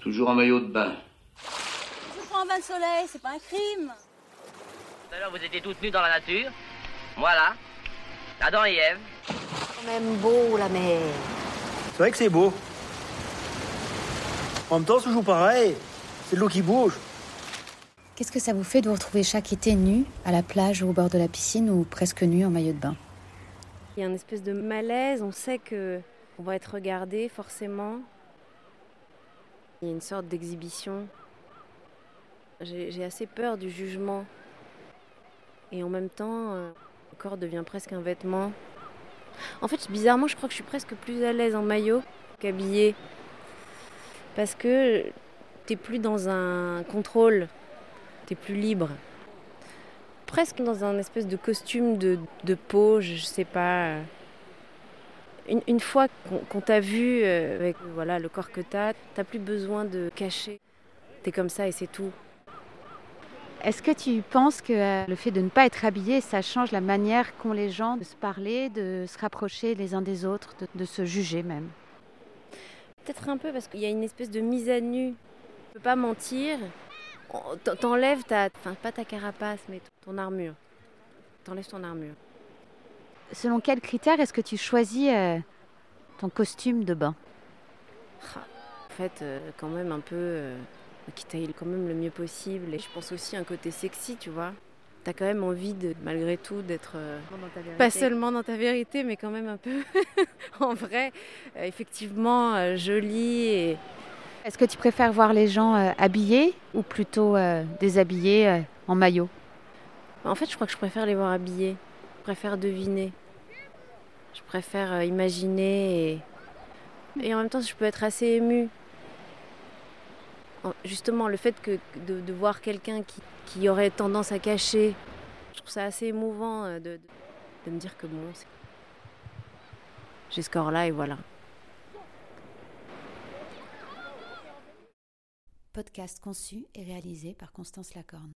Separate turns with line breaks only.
Toujours en maillot de bain.
Je prends un bain de soleil, c'est pas un crime.
Tout à l'heure, vous étiez toutes nues dans la nature. Voilà. Adam et Ève.
quand même beau la mer.
C'est vrai que c'est beau. En même temps, c'est toujours pareil. C'est de l'eau qui bouge.
Qu'est-ce que ça vous fait de vous retrouver chaque été nu à la plage ou au bord de la piscine ou presque nu en maillot de bain?
Il y a une espèce de malaise, on sait que on va être regardé forcément. Il y a une sorte d'exhibition. J'ai assez peur du jugement. Et en même temps, euh, le corps devient presque un vêtement. En fait, bizarrement, je crois que je suis presque plus à l'aise en maillot qu'habillée. Parce que t'es plus dans un contrôle, t'es plus libre. Presque dans un espèce de costume de, peau, je sais pas. Une, une fois qu'on t'a vu euh, avec voilà, le corps que t'as, t'as plus besoin de cacher. T'es comme ça et c'est tout.
Est-ce que tu penses que euh, le fait de ne pas être habillé, ça change la manière qu'ont les gens de se parler, de se rapprocher les uns des autres, de, de se juger même?
Peut-être un peu parce qu'il y a une espèce de mise à nu. Tu peux pas mentir. T'enlèves ta. Enfin, pas ta carapace, mais ton armure. T'enlèves ton armure.
Selon quels critères est-ce que tu choisis euh, ton costume de bain?
En fait, euh, quand même un peu. euh, qui taille quand même le mieux possible. Et je pense aussi à un côté sexy, tu vois. T'as quand même envie, de, malgré tout, d'être. euh, pas seulement dans ta vérité, mais quand même un peu en vrai, euh, effectivement, euh, jolie. Et...
Est-ce que tu préfères voir les gens euh, habillés ou plutôt euh, déshabillés euh, en maillot?
En fait, je crois que je préfère les voir habillés. Je préfère deviner. Je préfère euh, imaginer. Et... et en même temps, je peux être assez émue. En- Justement, le fait que de, voir quelqu'un qui, aurait tendance à cacher, je trouve ça assez émouvant euh, de, de, me dire que bon, j'ai ce corps-là et voilà.
Podcast conçu et réalisé par Constance Lacorne.